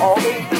all the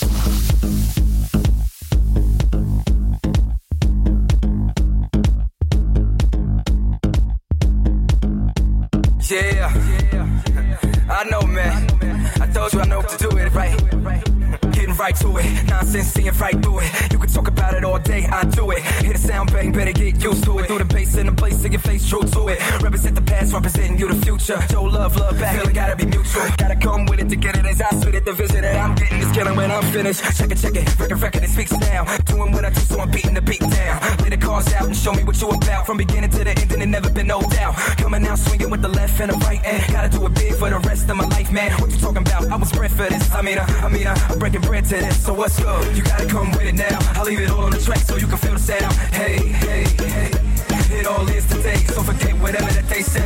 damage. Check it, check it, record, record, it speaks now. Doing what I do, so I'm beating the beat down. Lay the cars out and show me what you about. From beginning to the end, and it never been no doubt. Coming out swinging with the left and the right hand. Gotta do it big for the rest of my life, man. What you talking about? I was bred for this. I mean, I, I mean, I, I'm breaking bread to this. So what's up? You gotta come with it now. I'll leave it all on the track so you can feel the sound. Hey, hey, hey. It all is today, so forget whatever that they say.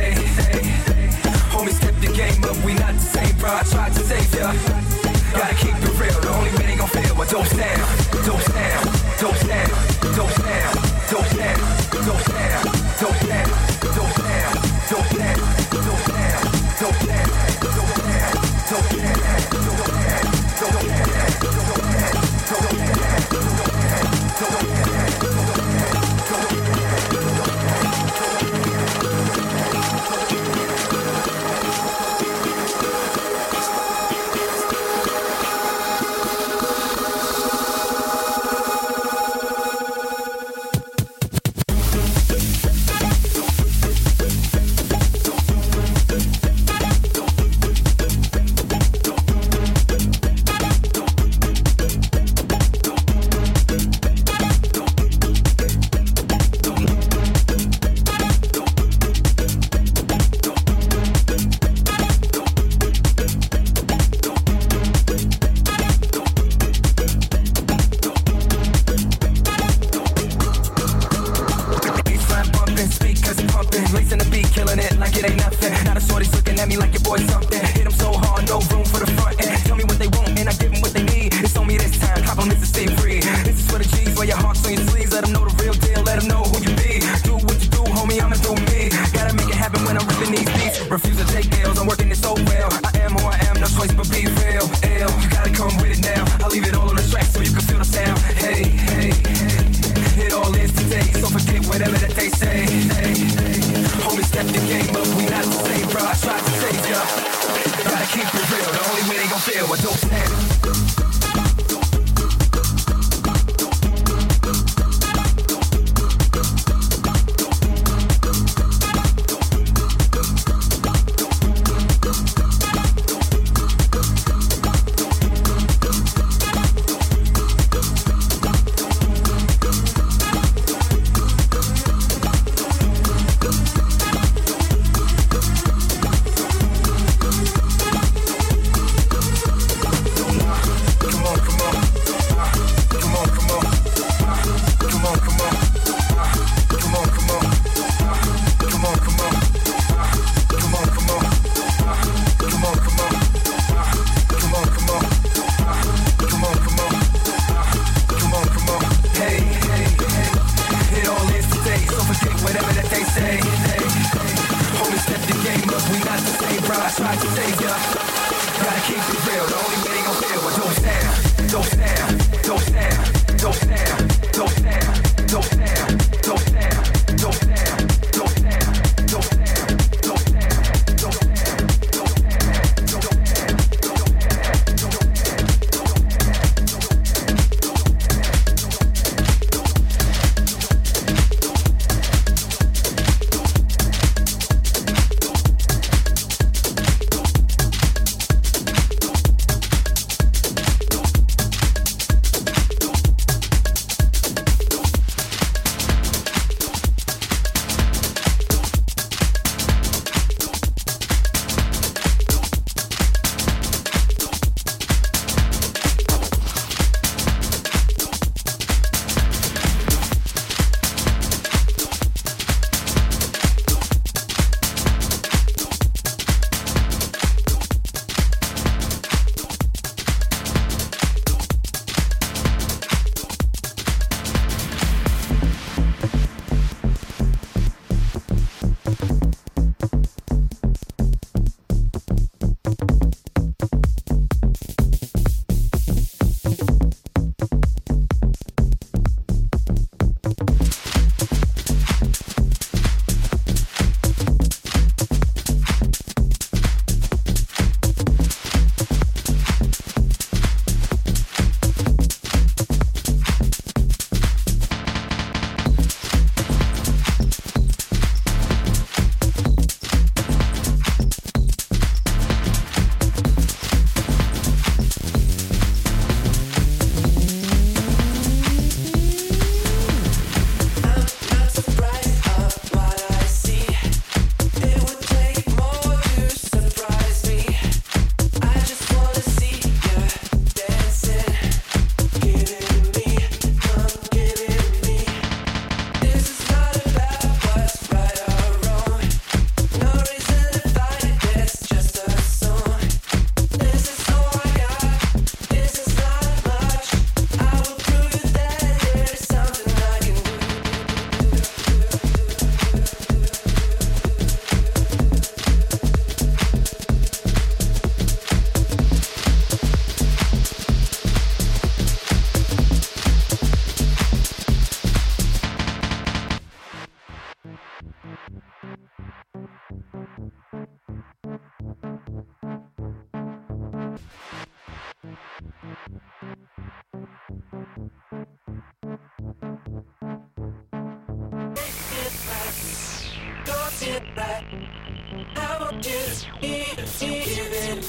I want you to be believe in me.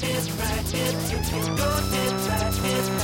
It's right, it's, it's, it's it's right,